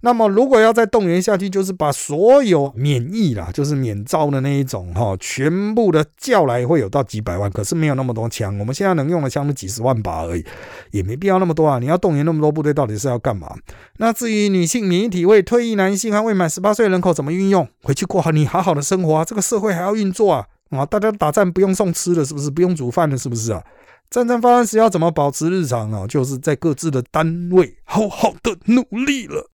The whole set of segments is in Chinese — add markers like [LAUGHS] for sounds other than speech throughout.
那么如果要再动员下去，就是把所有免疫啦，就是免招的那一种哈，全部的叫来，会有到几百万。可是没有那么多枪，我们现在能用的枪是几十万把而已，也没必要那么多啊。你要动员那么多部队，到底是要干嘛？那至于女性免疫体位、退役男性和未满十八岁人口怎么运用，回去过好你好好的生活啊。这个社会还要运作啊啊！大家打仗不用送吃的，是不是？不用煮饭的，是不是啊？战争发生时要怎么保持日常啊？就是在各自的单位好好的努力了。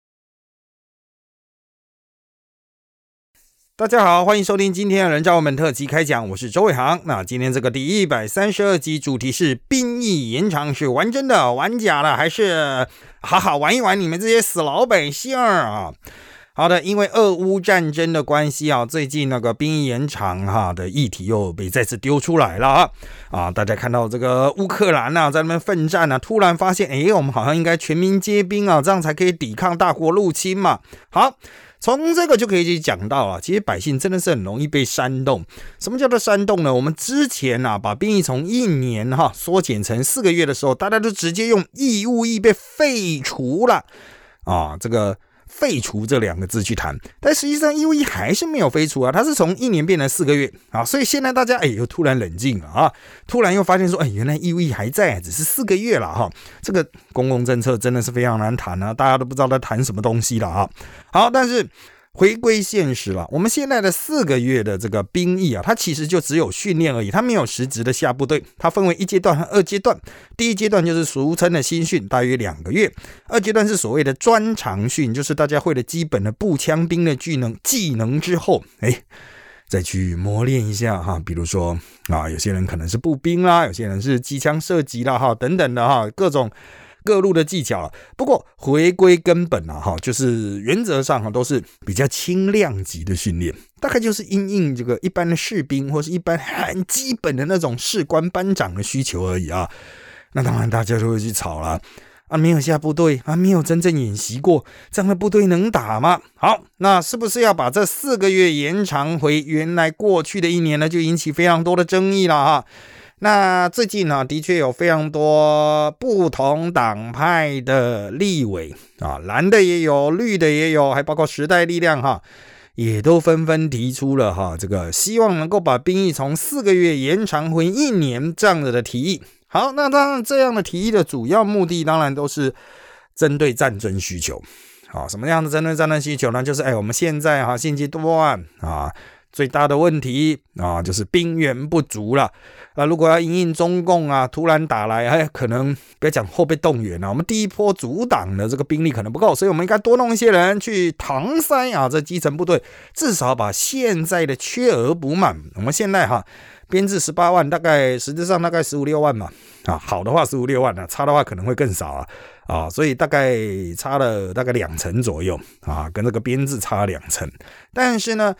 大家好，欢迎收听今天的人造我们特辑开讲，我是周伟航。那今天这个第一百三十二集主题是兵役延长是玩真的玩假的，还是好好玩一玩你们这些死老百姓啊？好的，因为俄乌战争的关系啊，最近那个兵役延长哈的议题又被再次丢出来了啊啊！大家看到这个乌克兰呐在那边奋战呢，突然发现哎，我们好像应该全民皆兵啊，这样才可以抵抗大国入侵嘛。好。从这个就可以去讲到啊，其实百姓真的是很容易被煽动。什么叫做煽动呢？我们之前啊，把兵役从一年哈缩减成四个月的时候，大家都直接用义务役被废除了啊，这个。废除这两个字去谈，但实际上 EUE 还是没有废除啊，它是从一年变成四个月啊，所以现在大家哎又突然冷静了啊，突然又发现说，哎，原来 EUE 还在，只是四个月了哈，这个公共政策真的是非常难谈啊，大家都不知道在谈什么东西了啊。好，但是。回归现实了，我们现在的四个月的这个兵役啊，它其实就只有训练而已，它没有实质的下部队。它分为一阶段和二阶段，第一阶段就是俗称的新训，大约两个月；二阶段是所谓的专长训，就是大家会了基本的步枪兵的技能技能之后，哎，再去磨练一下哈。比如说啊，有些人可能是步兵啦，有些人是机枪射击啦，哈，等等的哈，各种。各路的技巧了，不过回归根本啊，哈，就是原则上哈都是比较轻量级的训练，大概就是因应这个一般的士兵或是一般很基本的那种士官班长的需求而已啊。那当然大家就会去吵了啊，没有下部队啊，没有真正演习过，这样的部队能打吗？好，那是不是要把这四个月延长回原来过去的一年呢？就引起非常多的争议了哈。那最近呢，的确有非常多不同党派的立委啊，蓝的也有，绿的也有，还包括时代力量哈，也都纷纷提出了哈，这个希望能够把兵役从四个月延长回一年这样子的提议。好，那当然这样的提议的主要目的，当然都是针对战争需求。好，什么样的针对战争需求呢？就是哎，我们现在哈现阶段啊。最大的问题啊，就是兵源不足了。那如果要迎应中共啊，突然打来，哎，可能不要讲后备动员了，我们第一波阻挡的这个兵力可能不够，所以我们应该多弄一些人去搪塞啊，这基层部队，至少把现在的缺额补满。我们现在哈编制十八万，大概实质上大概十五六万嘛，啊，好的话十五六万呢，差的话可能会更少啊，啊，所以大概差了大概两成左右啊，跟这个编制差两成，但是呢。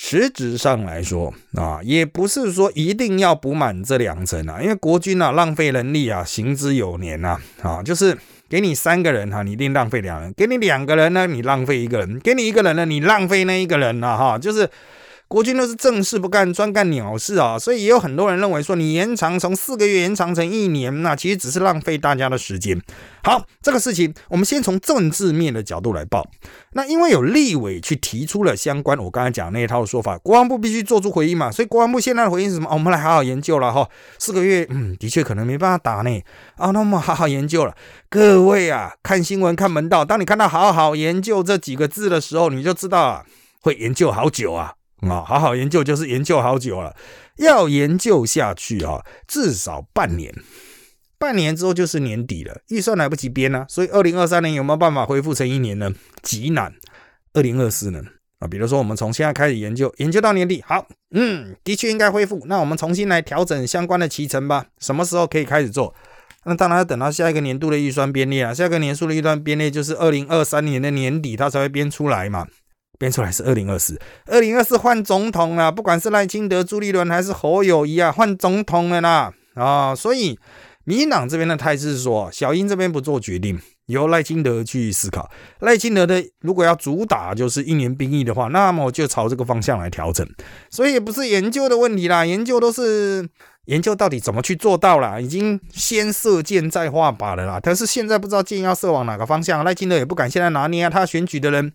实质上来说啊，也不是说一定要补满这两层啊，因为国军啊浪费人力啊，行之有年呐啊，就是给你三个人哈，你一定浪费两人；给你两个人呢，你浪费一个人；给你一个人呢，你浪费那一个人了哈，就是。国军都是正事不干，专干鸟事啊，所以也有很多人认为说，你延长从四个月延长成一年，那其实只是浪费大家的时间。好，这个事情我们先从政治面的角度来报。那因为有立委去提出了相关我刚才讲那一套说法，国防部必须做出回应嘛，所以国防部现在的回应是什么？我们来好好研究了哈，四个月，嗯，的确可能没办法打呢。啊，那我们好好研究了。各位啊，看新闻看门道，当你看到“好好研究”这几个字的时候，你就知道啊，会研究好久啊。啊，好好研究就是研究好久了，要研究下去啊，至少半年，半年之后就是年底了，预算来不及编呢，所以二零二三年有没有办法恢复成一年呢？极难。二零二四呢？啊，比如说我们从现在开始研究，研究到年底，好，嗯，的确应该恢复，那我们重新来调整相关的期程吧。什么时候可以开始做？那当然要等到下一个年度的预算编列啊，下一个年度的预算编列就是二零二三年的年底，它才会编出来嘛。编出来是二零二四，二零二四换总统了，不管是赖清德、朱立伦还是侯友谊啊，换总统了啦啊！所以民进党这边的态势是说，小英这边不做决定，由赖清德去思考。赖清德的如果要主打就是一年兵役的话，那么就朝这个方向来调整。所以也不是研究的问题啦，研究都是研究到底怎么去做到啦，已经先射箭再画靶了啦。但是现在不知道箭要射往哪个方向，赖清德也不敢现在拿捏啊。他选举的人，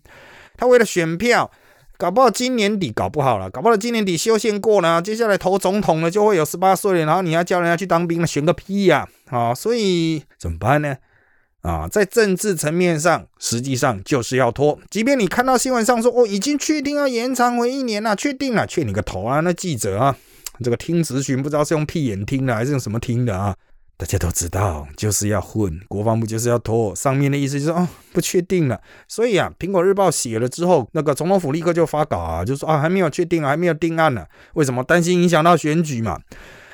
他为了选票。搞不好今年底搞不好了，搞不好今年底修宪过了，接下来投总统了就会有十八岁了，然后你要叫人家去当兵了，选个屁呀！啊，所以怎么办呢？啊，在政治层面上，实际上就是要拖。即便你看到新闻上说哦，已经确定要延长回一年了，确定了，确你个头啊！那记者啊，这个听咨询不知道是用屁眼听的还是用什么听的啊？大家都知道，就是要混，国防部就是要拖。上面的意思就是哦，不确定了。所以啊，苹果日报写了之后，那个总统府立刻就发稿啊，就说啊，还没有确定啊，还没有定案呢。为什么？担心影响到选举嘛。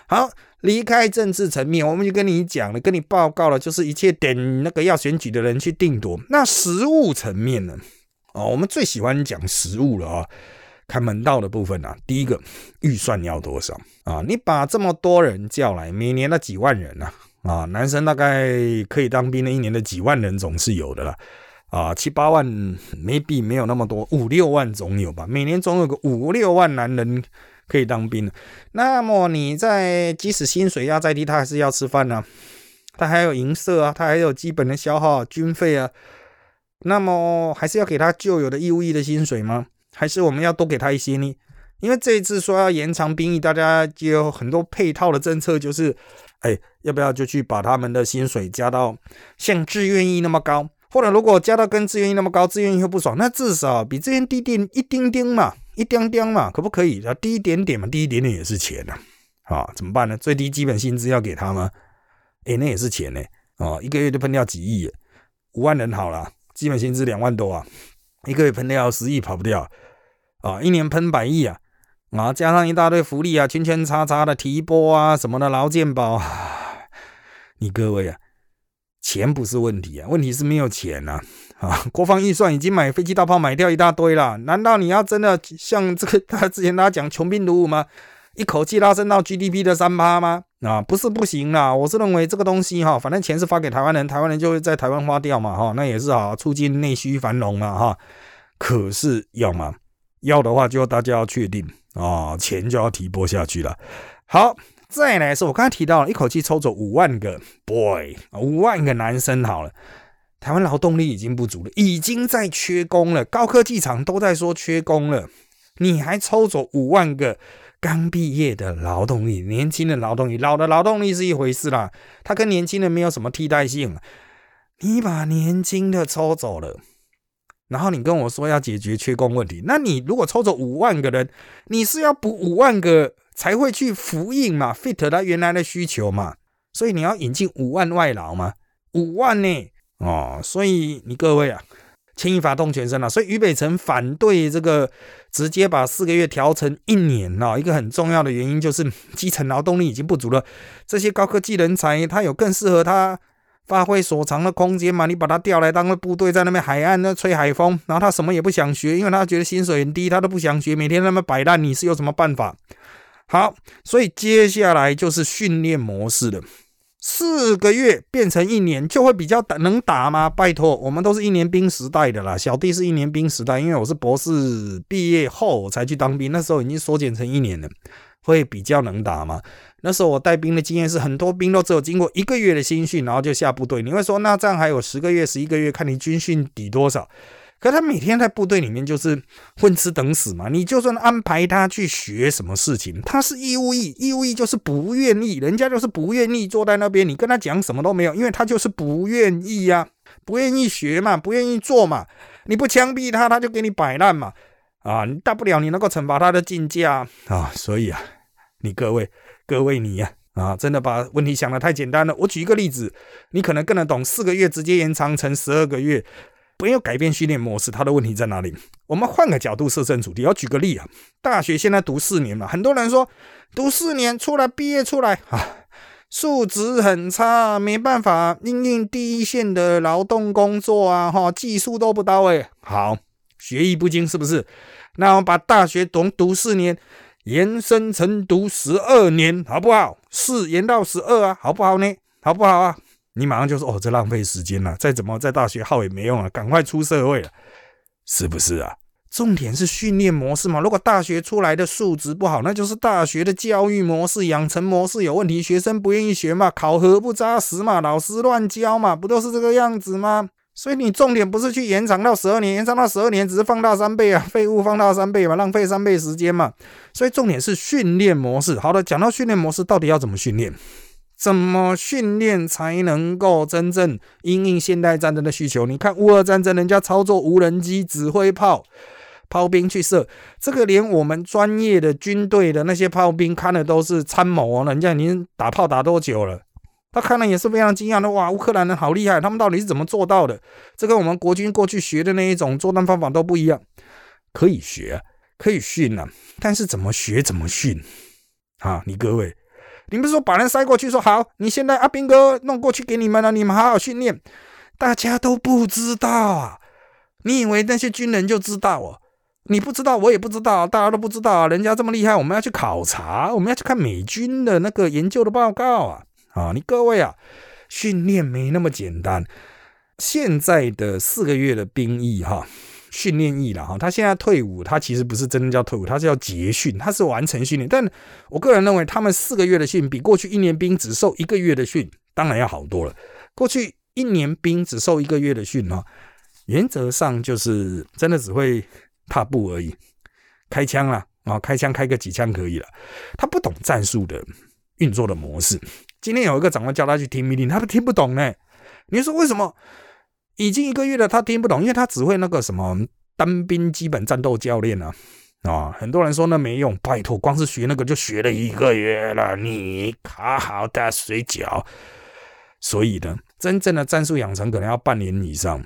好，离开政治层面，我们就跟你讲了，跟你报告了，就是一切等那个要选举的人去定夺。那实务层面呢？哦，我们最喜欢讲实务了啊。看门道的部分啊，第一个预算要多少啊？你把这么多人叫来，每年的几万人呐啊，男生大概可以当兵的一年的几万人总是有的啦啊，七八万没比没有那么多，五六万总有吧？每年总有个五六万男人可以当兵那么你在即使薪水压再低，他还是要吃饭呢，他还有银色啊，他还有基本的消耗军费啊，那么还是要给他旧有的义务役的薪水吗？还是我们要多给他一些呢？因为这一次说要延长兵役，大家就有很多配套的政策，就是，哎，要不要就去把他们的薪水加到像志愿役那么高？或者如果加到跟志愿役那么高，志愿役会不爽，那至少比志愿低点一丁丁嘛，一丁丁嘛，可不可以？啊，低一点点嘛，低一点点也是钱呐，啊，怎么办呢？最低基本薪资要给他吗？哎，那也是钱呢，啊，一个月就喷掉几亿，五万人好了，基本薪资两万多啊。一个月喷掉十亿跑不掉啊！一年喷百亿啊！啊，加上一大堆福利啊，圈圈叉叉的提拨啊，什么的劳健保，[SIGHS] 你各位啊，钱不是问题啊，问题是没有钱呐！啊，国防预算已经买飞机大炮买掉一大堆了，难道你要真的像这个 [LAUGHS] 他之前他讲穷兵黩武吗？一口气拉升到 GDP 的三趴吗？啊，不是不行啦，我是认为这个东西哈，反正钱是发给台湾人，台湾人就会在台湾花掉嘛，哈，那也是好促进内需繁荣嘛，哈。可是要吗？要的话，就大家要确定啊，钱就要提拨下去了。好，再来是我刚才提到，一口气抽走五万个 boy，五万个男生好了，台湾劳动力已经不足了，已经在缺工了，高科技厂都在说缺工了，你还抽走五万个？刚毕业的劳动力，年轻的劳动力，老的劳动力是一回事啦，他跟年轻人没有什么替代性。你把年轻的抽走了，然后你跟我说要解决缺工问题，那你如果抽走五万个人，你是要补五万个才会去复印嘛，fit 他原来的需求嘛，所以你要引进五万外劳嘛，五万呢，哦，所以你各位啊。牵一发动全身了，所以俞北辰反对这个直接把四个月调成一年啊，一个很重要的原因就是基层劳动力已经不足了，这些高科技人才他有更适合他发挥所长的空间嘛？你把他调来当个部队，在那边海岸那吹海风，然后他什么也不想学，因为他觉得薪水很低，他都不想学，每天那么摆烂，你是有什么办法？好，所以接下来就是训练模式了。四个月变成一年，就会比较打能打吗？拜托，我们都是一年兵时代的啦。小弟是一年兵时代，因为我是博士毕业后才去当兵，那时候已经缩减成一年了，会比较能打吗？那时候我带兵的经验是，很多兵都只有经过一个月的新训，然后就下部队。你会说，那这样还有十个月、十一个月，看你军训抵多少？可他每天在部队里面就是混吃等死嘛，你就算安排他去学什么事情，他是义务役，义务役就是不愿意，人家就是不愿意坐在那边，你跟他讲什么都没有，因为他就是不愿意呀，不愿意学嘛，不愿意做嘛，你不枪毙他，他就给你摆烂嘛，啊，你大不了你能够惩罚他的进价啊，所以啊，你各位各位你呀，啊，真的把问题想的太简单了。我举一个例子，你可能更能懂，四个月直接延长成十二个月。不要改变训练模式，它的问题在哪里？我们换个角度设身处地。要举个例啊，大学现在读四年嘛，很多人说读四年出来毕业出来啊，素质很差，没办法应应第一线的劳动工作啊，哈，技术都不到位。好，学艺不精是不是？那我们把大学读读四年延伸成读十二年，好不好？四延到十二啊，好不好呢？好不好啊？你马上就说哦，这浪费时间了，再怎么在大学耗也没用了，赶快出社会了，是不是啊？重点是训练模式嘛。如果大学出来的素质不好，那就是大学的教育模式、养成模式有问题，学生不愿意学嘛，考核不扎实嘛，老师乱教嘛，不都是这个样子吗？所以你重点不是去延长到十二年，延长到十二年只是放大三倍啊，废物放大三倍嘛，浪费三倍时间嘛。所以重点是训练模式。好的，讲到训练模式，到底要怎么训练？怎么训练才能够真正应应现代战争的需求？你看乌俄战争，人家操作无人机、指挥炮。炮兵去射，这个连我们专业的军队的那些炮兵看的都是参谋哦。人家已经打炮打多久了？他看了也是非常惊讶的。哇，乌克兰人好厉害，他们到底是怎么做到的？这跟我们国军过去学的那一种作战方法都不一样。可以学，可以训啊，但是怎么学怎么训啊？你各位，你不是说把人塞过去说好？你现在阿兵哥弄过去给你们了，你们好好训练。大家都不知道啊，你以为那些军人就知道啊？你不知道，我也不知道，大家都不知道。人家这么厉害，我们要去考察，我们要去看美军的那个研究的报告啊！啊，你各位啊，训练没那么简单。现在的四个月的兵役哈，训练役了哈，他现在退伍，他其实不是真的叫退伍，他是要结训，他是完成训练。但我个人认为，他们四个月的训比过去一年兵只受一个月的训，当然要好多了。过去一年兵只受一个月的训哈，原则上就是真的只会。踏步而已，开枪了啊！开枪开个几枪可以了。他不懂战术的运作的模式。今天有一个长官叫他去听命令，他都听不懂呢。你说为什么？已经一个月了，他听不懂，因为他只会那个什么单兵基本战斗教练啊啊！很多人说那没用，拜托，光是学那个就学了一个月了，你好好的水饺。所以呢，真正的战术养成可能要半年以上。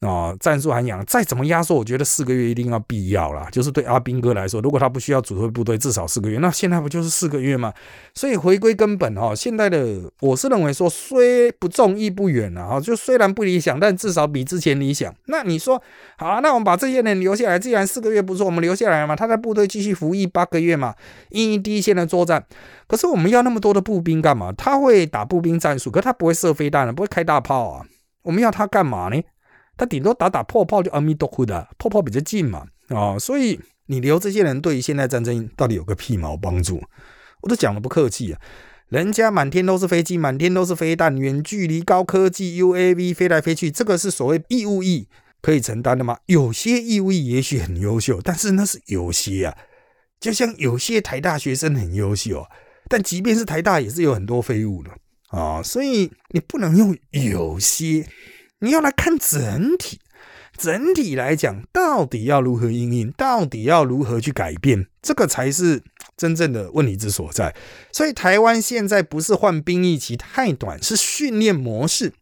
啊，战术涵养再怎么压缩，我觉得四个月一定要必要啦。就是对阿兵哥来说，如果他不需要指挥部队，至少四个月。那现在不就是四个月吗？所以回归根本哦，现在的我是认为说，虽不中亦不远了啊。就虽然不理想，但至少比之前理想。那你说好啊？那我们把这些人留下来，既然四个月不错，我们留下来嘛。他在部队继续服役八个月嘛，应第一线的作战。可是我们要那么多的步兵干嘛？他会打步兵战术，可他不会射飞弹，不会开大炮啊。我们要他干嘛呢？他顶多打打破炮就阿弥陀佛的，破炮比较近嘛，啊，所以你留这些人对于现代战争到底有个屁毛帮助？我都讲的不客气啊，人家满天都是飞机，满天都是飞弹，远距离高科技 UAV 飞来飞去，这个是所谓义务役可以承担的吗？有些义务役也许很优秀，但是那是有些啊，就像有些台大学生很优秀，但即便是台大也是有很多废物的啊，所以你不能用有些。你要来看整体，整体来讲，到底要如何应应，到底要如何去改变，这个才是真正的问题之所在。所以，台湾现在不是换兵役期太短，是训练模式。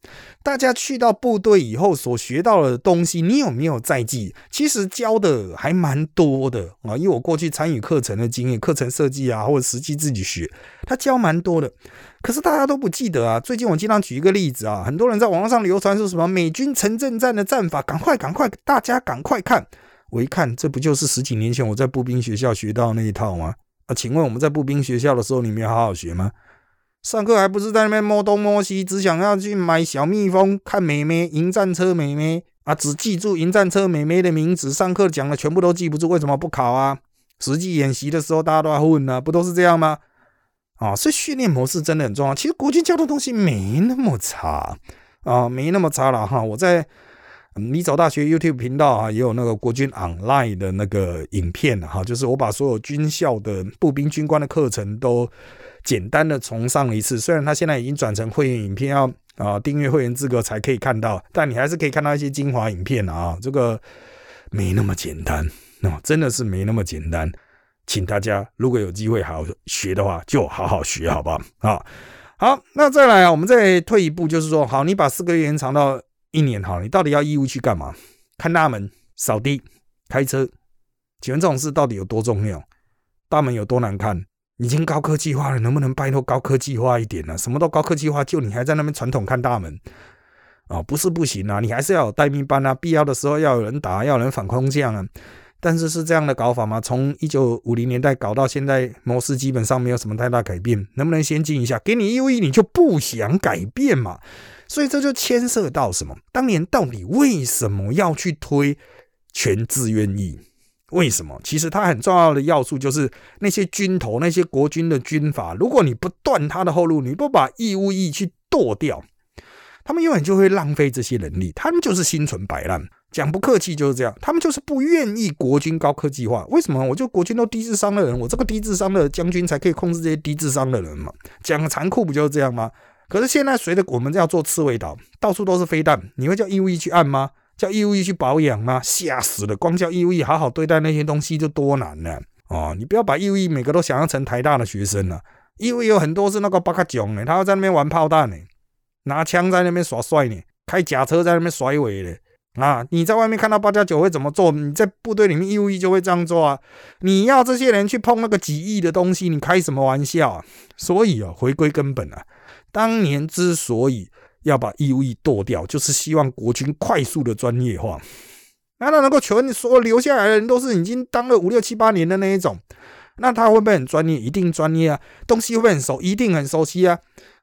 大家去到部队以后所学到的东西，你有没有在记？其实教的还蛮多的啊，因为我过去参与课程的经验，课程设计啊，或者实际自己学，他教蛮多的。可是大家都不记得啊。最近我经常举一个例子啊，很多人在网络上流传说什么美军城镇战的战法，赶快赶快，大家赶快看。我一看，这不就是十几年前我在步兵学校学到那一套吗？啊，请问我们在步兵学校的时候，你没有好好学吗？上课还不是在那边摸东摸西，只想要去买小蜜蜂、看美眉、迎战车美眉啊，只记住迎战车美眉的名字。上课讲的全部都记不住，为什么不考啊？实际演习的时候大家都要混呢，不都是这样吗？啊，所以训练模式真的很重要。其实国军教的东西没那么差啊，没那么差了哈。我在你走大学 YouTube 频道啊，也有那个国军 Online 的那个影片哈，就是我把所有军校的步兵军官的课程都。简单的重上一次，虽然他现在已经转成会员影片，要啊订阅会员资格才可以看到，但你还是可以看到一些精华影片啊。这个没那么简单，哦，真的是没那么简单。请大家如果有机会好好学的话，就好好学，好不好？啊，好，那再来啊，我们再退一步，就是说，好，你把四个月延长到一年，好，你到底要义务去干嘛？看大门、扫地、开车，请问这种事到底有多重要？大门有多难看？已经高科技化了，能不能拜托高科技化一点呢？什么都高科技化，就你还在那边传统看大门啊？不是不行啊，你还是要有待命班啊，必要的时候要有人打，要有人反空降啊。但是是这样的搞法吗？从一九五零年代搞到现在，模式基本上没有什么太大改变。能不能先进一下？给你义务，你就不想改变嘛？所以这就牵涉到什么？当年到底为什么要去推全自愿役？为什么？其实它很重要的要素就是那些军头、那些国军的军阀，如果你不断他的后路，你不把义务役去剁掉，他们永远就会浪费这些人力。他们就是心存摆烂，讲不客气就是这样。他们就是不愿意国军高科技化。为什么？我就国军都低智商的人，我这个低智商的将军才可以控制这些低智商的人嘛？讲残酷不就是这样吗？可是现在随着我们要做刺猬岛，到处都是飞弹，你会叫义务役去按吗？叫义务役去保养吗？吓死了！光叫义务役好好对待那些东西就多难了哦！你不要把义务役每个都想象成台大的学生了。义务役有很多是那个巴卡囧呢，他要在那边玩炮弹呢，拿枪在那边耍帅呢，开假车在那边甩尾呢啊！你在外面看到八加九会怎么做？你在部队里面义务役就会这样做啊！你要这些人去碰那个几亿的东西，你开什么玩笑啊？所以啊，回归根本啊，当年之所以。要把义务役剁掉，就是希望国军快速的专业化。那他能够全说留下来的人都是已经当了五六七八年的那一种，那他会不会很专业？一定专业啊！东西会不会很熟？一定很熟悉啊！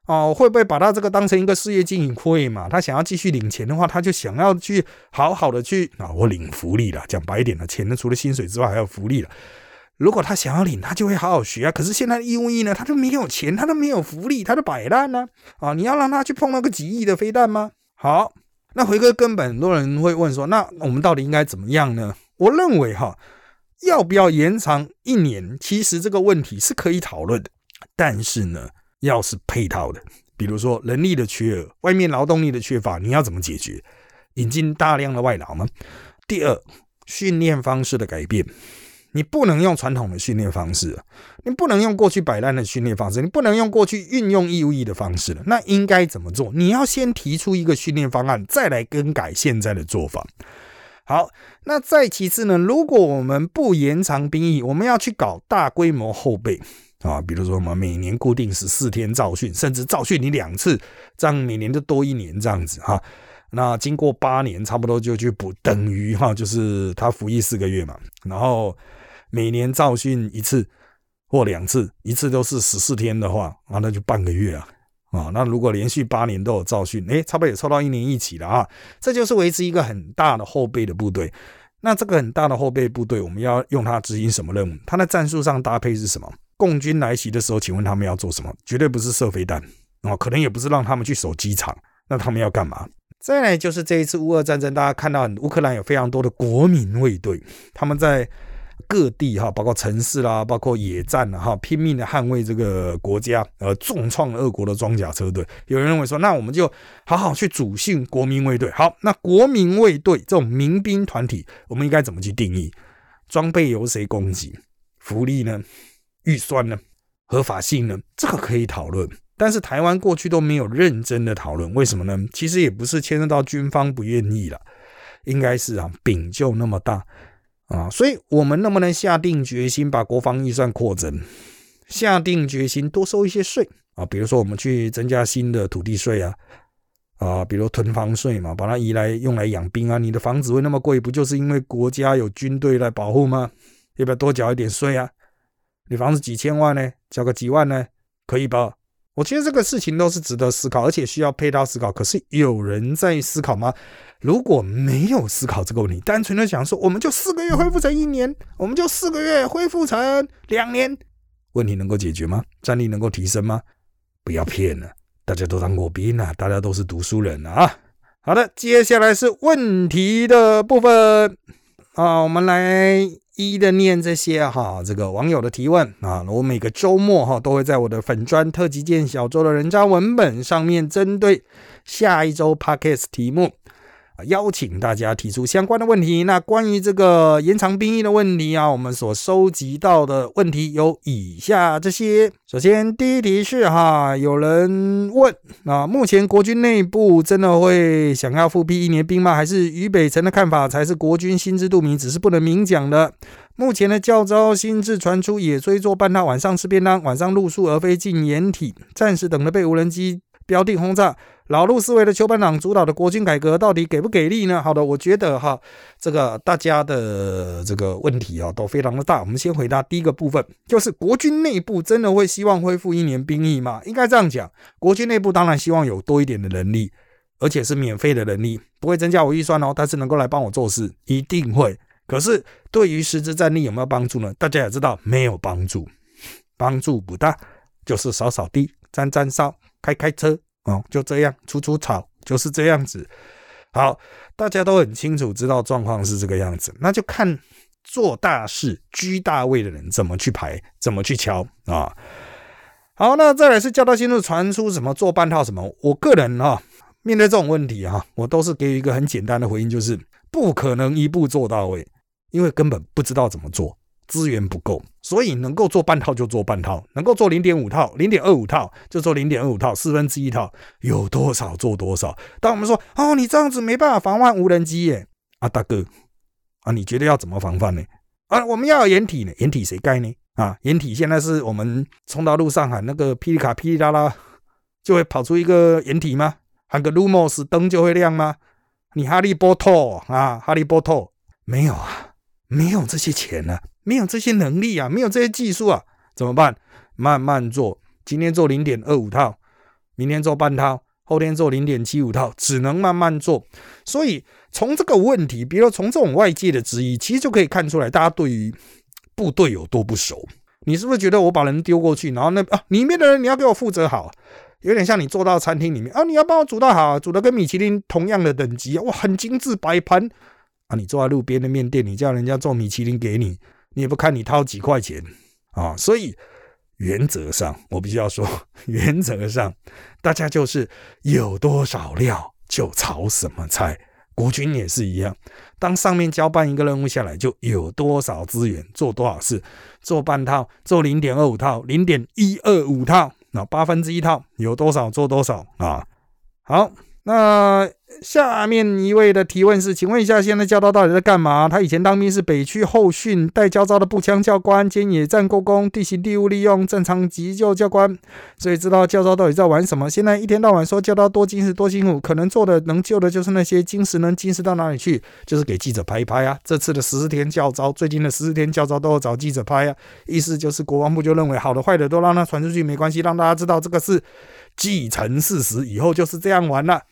哦，会不会把他这个当成一个事业经营会嘛？他想要继续领钱的话，他就想要去好好的去啊，我领福利了。讲白一点的，钱呢除了薪水之外还有福利了。如果他想要领，他就会好好学啊。可是现在义务役呢，他都没有钱，他都没有福利，他就摆烂呢。啊，你要让他去碰那个几亿的飞弹吗？好，那回归根本，很多人会问说，那我们到底应该怎么样呢？我认为哈，要不要延长一年？其实这个问题是可以讨论的，但是呢，要是配套的，比如说人力的缺、外面劳动力的缺乏，你要怎么解决？引进大量的外劳吗？第二，训练方式的改变。你不能用传统的训练方式，你不能用过去摆烂的训练方式，你不能用过去运用义务役的方式了。那应该怎么做？你要先提出一个训练方案，再来更改现在的做法。好，那再其次呢？如果我们不延长兵役，我们要去搞大规模后备啊，比如说我们每年固定十四天造训，甚至造训你两次，这样每年就多一年这样子哈。那经过八年，差不多就去补，等于哈，就是他服役四个月嘛，然后。每年造训一次或两次，一次都是十四天的话，啊，那就半个月啊，啊，那如果连续八年都有造训，哎，差不多也凑到一年一起了啊，这就是维持一个很大的后备的部队。那这个很大的后备部队，我们要用它执行什么任务？它的战术上搭配是什么？共军来袭的时候，请问他们要做什么？绝对不是射飞弹啊，可能也不是让他们去守机场，那他们要干嘛？再来就是这一次乌俄战争，大家看到乌克兰有非常多的国民卫队，他们在。各地哈，包括城市啦，包括野战了哈，拼命的捍卫这个国家，呃，重创俄国的装甲车队。有人认为说，那我们就好好去主训国民卫队。好，那国民卫队这种民兵团体，我们应该怎么去定义？装备由谁供给？福利呢？预算呢？合法性呢？这个可以讨论。但是台湾过去都没有认真的讨论，为什么呢？其实也不是牵涉到军方不愿意了，应该是啊，饼就那么大。啊，所以我们能不能下定决心把国防预算扩增？下定决心多收一些税啊，比如说我们去增加新的土地税啊，啊，比如囤房税嘛，把它移来用来养兵啊。你的房子会那么贵，不就是因为国家有军队来保护吗？要不要多缴一点税啊？你房子几千万呢，交个几万呢，可以吧？我觉得这个事情都是值得思考，而且需要配套思考。可是有人在思考吗？如果没有思考这个问题，单纯的讲说，我们就四个月恢复成一年，我们就四个月恢复成两年，问题能够解决吗？战力能够提升吗？不要骗了，大家都当过兵啊，大家都是读书人啊。好的，接下来是问题的部分啊，我们来。一一的念这些哈，这个网友的提问啊，我每个周末哈都会在我的粉砖特级见小周的人渣文本上面，针对下一周 podcast 题目。邀请大家提出相关的问题。那关于这个延长兵役的问题啊，我们所收集到的问题有以下这些。首先，第一题是哈，有人问啊，目前国军内部真的会想要复辟一年兵吗？还是于北辰的看法才是国军心知肚明，只是不能明讲的？目前的教招心智传出，野追做半套，晚上吃便当，晚上露宿而非进掩体，暂时等着被无人机标定轰炸。老路思维的邱班长主导的国军改革到底给不给力呢？好的，我觉得哈，这个大家的这个问题啊都非常的大。我们先回答第一个部分，就是国军内部真的会希望恢复一年兵役吗？应该这样讲，国军内部当然希望有多一点的能力而且是免费的能力，不会增加我预算哦，但是能够来帮我做事，一定会。可是对于实质战力有没有帮助呢？大家也知道，没有帮助，帮助不大，就是扫扫地、沾沾烧、开开车哦，就这样，除除草，就是这样子。好，大家都很清楚知道状况是这个样子，那就看做大事、居大位的人怎么去排，怎么去敲啊。好，那再来是教导新路传出什么做半套什么，我个人啊。面对这种问题啊，我都是给予一个很简单的回应，就是不可能一步做到位，因为根本不知道怎么做，资源不够，所以能够做半套就做半套，能够做零点五套、零点二五套就做零点二五套，四分之一套有多少做多少。当我们说哦，你这样子没办法防范无人机耶，啊大哥啊，你觉得要怎么防范呢？啊，我们要掩体呢，掩体谁盖呢？啊，掩体现在是我们冲到路上喊那个霹雳卡霹雳啦啦，就会跑出一个掩体吗？喊个 Lumos 灯就会亮吗？你哈利波特啊，哈利波特没有啊，没有这些钱啊，没有这些能力啊，没有这些技术啊，怎么办？慢慢做，今天做零点二五套，明天做半套，后天做零点七五套，只能慢慢做。所以从这个问题，比如从这种外界的质疑，其实就可以看出来，大家对于部队有多不熟。你是不是觉得我把人丢过去，然后那啊里面的人你要给我负责好？有点像你坐到餐厅里面啊，你要帮我煮到好，煮的跟米其林同样的等级哇，很精致摆盘啊。你坐在路边的面店，你叫人家做米其林给你，你也不看你掏几块钱啊。所以原则上，我必须要说，[LAUGHS] 原则上大家就是有多少料就炒什么菜。国军也是一样，当上面交办一个任务下来，就有多少资源做多少事，做半套，做零点二五套，零点一二五套。那八分之一套有多少做多少啊？好，那。下面一位的提问是：请问一下，现在教招到底在干嘛？他以前当兵是北区后训带教招的步枪教官兼野战过工地形地物利用正常急救教官，所以知道教招到底在玩什么。现在一天到晚说教招多精实多辛苦，可能做的能救的就是那些精实，能精实到哪里去？就是给记者拍一拍啊！这次的十四天教招，最近的十四天教招都要找记者拍啊！意思就是国防部就认为好的坏的都让他传出去没关系，让大家知道这个是继承事实，以后就是这样玩了。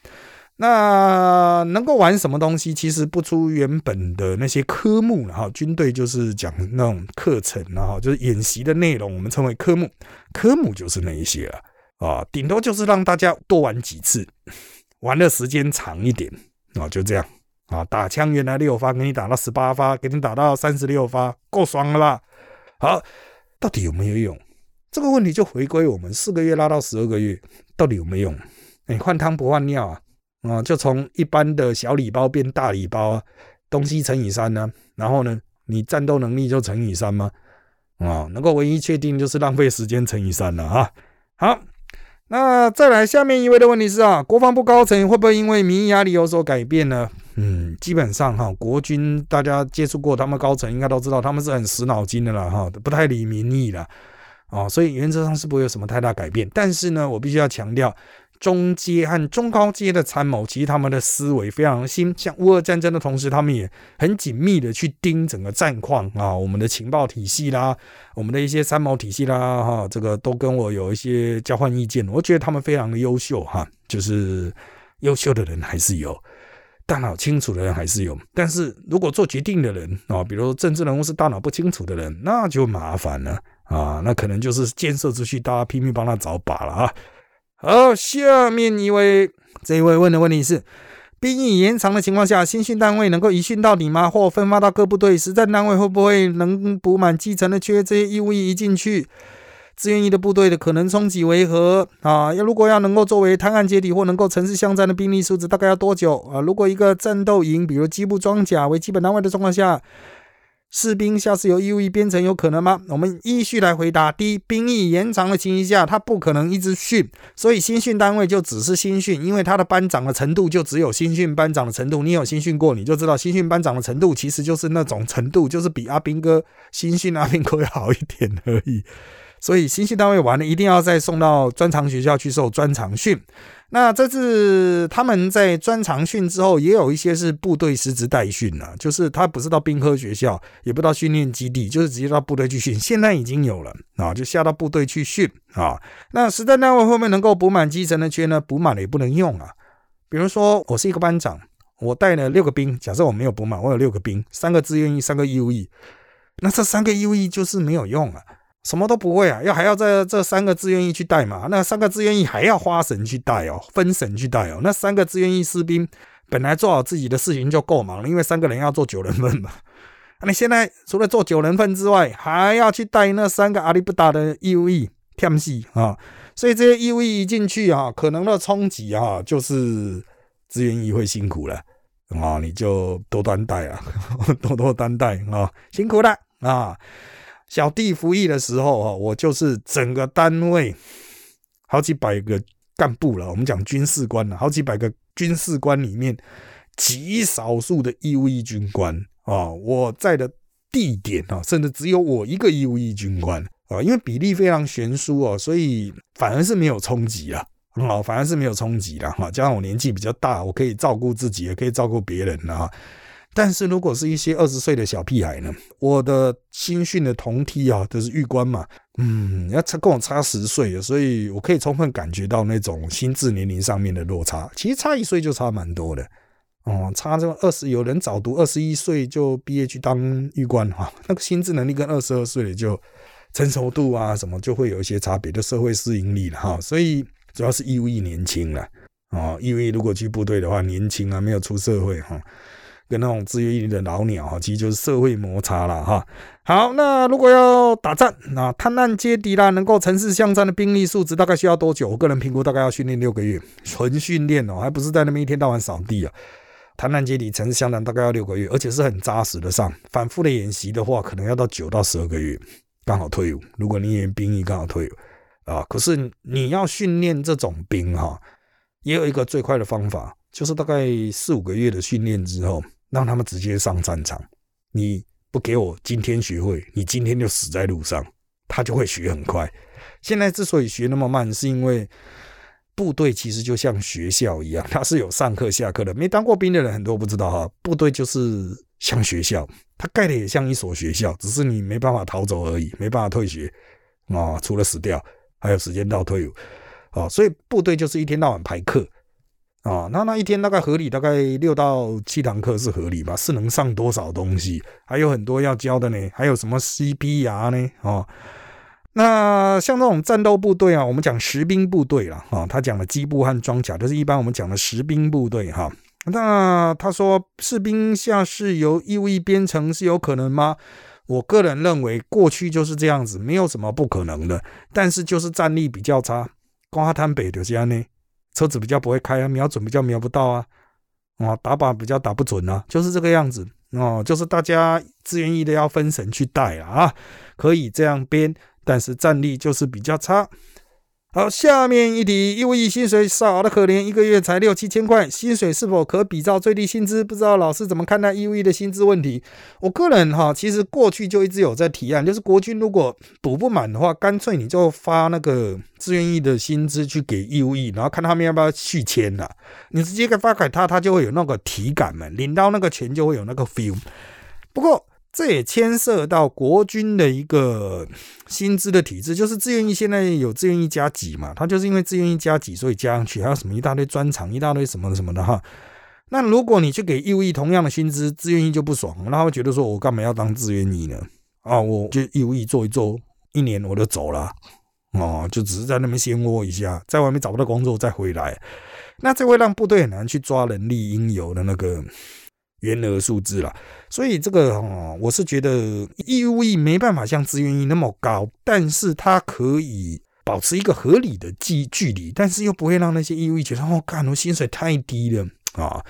那能够玩什么东西？其实不出原本的那些科目了哈。军队就是讲那种课程然后就是演习的内容，我们称为科目。科目就是那一些了啊，顶多就是让大家多玩几次，玩的时间长一点啊，就这样啊。打枪原来六发，给你打到十八发，给你打到三十六发，够爽了吧？好，到底有没有用？这个问题就回归我们四个月拉到十二个月，到底有没有用？你换汤不换药啊？啊，就从一般的小礼包变大礼包啊，东西乘以三呢，然后呢，你战斗能力就乘以三吗？啊，能够唯一确定就是浪费时间乘以三了啊。好，那再来下面一位的问题是啊，国防部高层会不会因为民意压力有所改变呢？嗯，基本上哈，国军大家接触过他们高层应该都知道，他们是很死脑筋的了哈，不太理民意的啊，所以原则上是不会有什么太大改变。但是呢，我必须要强调。中阶和中高阶的参谋，其实他们的思维非常新。像乌俄战争的同时，他们也很紧密的去盯整个战况啊，我们的情报体系啦，我们的一些参谋体系啦，哈，这个都跟我有一些交换意见。我觉得他们非常的优秀哈，就是优秀的人还是有，大脑清楚的人还是有。但是如果做决定的人啊，比如说政治人物是大脑不清楚的人，那就麻烦了啊，那可能就是建设出去，大家拼命帮他找靶了啊。好，下面一位，这一位问的问题是：兵役延长的情况下，新训单位能够一训到底吗？或分发到各部队？实战单位会不会能补满基层的缺？这些义务役一进去，志愿役的部队的可能冲击为何？啊，要如果要能够作为探案接底或能够城市巷战的兵力素质，大概要多久？啊，如果一个战斗营，比如机部装甲为基本单位的状况下。士兵下次由义务编程有可能吗？我们依序来回答。第一，兵役延长的情形下，他不可能一直训，所以新训单位就只是新训，因为他的班长的程度就只有新训班长的程度。你有新训过，你就知道新训班长的程度其实就是那种程度，就是比阿兵哥新训阿兵哥要好一点而已。所以新训单位完了，一定要再送到专长学校去受专长训。那这次他们在专长训之后，也有一些是部队师资代训了，就是他不是到兵科学校，也不到训练基地，就是直接到部队去训。现在已经有了啊，就下到部队去训啊。那实战单位后面能够补满基层的缺呢？补满了也不能用啊，比如说我是一个班长，我带了六个兵，假设我没有补满，我有六个兵，三个志愿役，三个义务役，那这三个义务役就是没有用啊，什么都不会啊，要还要在这三个志愿役去带嘛，那三个志愿役还要花神去带哦，分神去带哦，那三个志愿役士兵本来做好自己的事情就够忙了，因为三个人要做九人份嘛。那 [LAUGHS] 你现在除了做九人份之外，还要去带那三个阿里不达的义务役，跳戏啊！所以这些义务役一进去啊，可能的冲击啊，就是志愿役会辛苦了啊，你就多担待啊，[LAUGHS] 多多担待啊，辛苦了啊！小弟服役的时候啊，我就是整个单位好几百个干部了，我们讲军事官了，好几百个军事官里面极少数的义务役军官。啊，我在的地点啊，甚至只有我一个义务役军官啊，因为比例非常悬殊哦，所以反而是没有冲击啊，啊，反而是没有冲击的哈。加上我年纪比较大，我可以照顾自己，也可以照顾别人啊。但是如果是一些二十岁的小屁孩呢，我的新训的同梯啊，都是狱官嘛，嗯，要差跟我差十岁，所以我可以充分感觉到那种心智年龄上面的落差。其实差一岁就差蛮多的。哦，差这二十，有人早读二十一岁就毕业去当狱官哈，[LAUGHS] 那个心智能力跟二十二岁的就成熟度啊什么就会有一些差别，就社会适应力了哈。所以主要是义务役年轻了哦，义务役如果去部队的话年轻啊，没有出社会哈，跟那种自愿役的老鸟哈，其实就是社会摩擦了哈。好，那如果要打仗，那探案接敌啦，能够城市巷战的兵力素质大概需要多久？我个人评估大概要训练六个月，纯训练哦，还不是在那边一天到晚扫地啊。谈判接底城市相当大概要六个月，而且是很扎实的上。反复的演习的话，可能要到九到十二个月，刚好退伍。如果你演兵役刚好退伍啊，可是你要训练这种兵哈，也有一个最快的方法，就是大概四五个月的训练之后，让他们直接上战场。你不给我今天学会，你今天就死在路上，他就会学很快。现在之所以学那么慢，是因为。部队其实就像学校一样，它是有上课下课的。没当过兵的人很多不知道哈，部队就是像学校，它盖的也像一所学校，只是你没办法逃走而已，没办法退学啊，除了死掉，还有时间到退伍啊。所以部队就是一天到晚排课啊，那那一天大概合理，大概六到七堂课是合理吧？是能上多少东西？还有很多要教的呢，还有什么 CPR 呢？哦。那像这种战斗部队啊，我们讲实兵部队了啊，他讲的机步和装甲，就是一般我们讲的实兵部队哈。那他说士兵下士由义务役编成是有可能吗？我个人认为过去就是这样子，没有什么不可能的。但是就是战力比较差，瓜滩北的这样呢，车子比较不会开啊，瞄准比较瞄不到啊，啊，打靶比较打不准啊，就是这个样子哦，就是大家自愿意的要分神去带啊，可以这样编。但是战力就是比较差。好，下面一题，义务役薪水少的可怜，一个月才六七千块，薪水是否可比照最低薪资？不知道老师怎么看待义务役的薪资问题？我个人哈，其实过去就一直有在提案，就是国军如果补不满的话，干脆你就发那个志愿役的薪资去给义务役，然后看他们要不要续签了。你直接给发给他，他就会有那个体感嘛，领到那个钱就会有那个 feel。不过。这也牵涉到国军的一个薪资的体制，就是志愿役现在有志愿役加级嘛，他就是因为志愿役加级，所以加上去，还有什么一大堆专长，一大堆什么什么的哈。那如果你去给义务役同样的薪资，志愿役就不爽，那会觉得说我干嘛要当志愿役呢？啊，我就义务役做一做，一年我就走了，哦，就只是在那边先窝一下，在外面找不到工作再回来，那这会让部队很难去抓人力应有的那个。原额数字了，所以这个哦，我是觉得义务役没办法像志愿役那么高，但是它可以保持一个合理的距距离，但是又不会让那些义务役觉得哦，干我薪水太低了啊。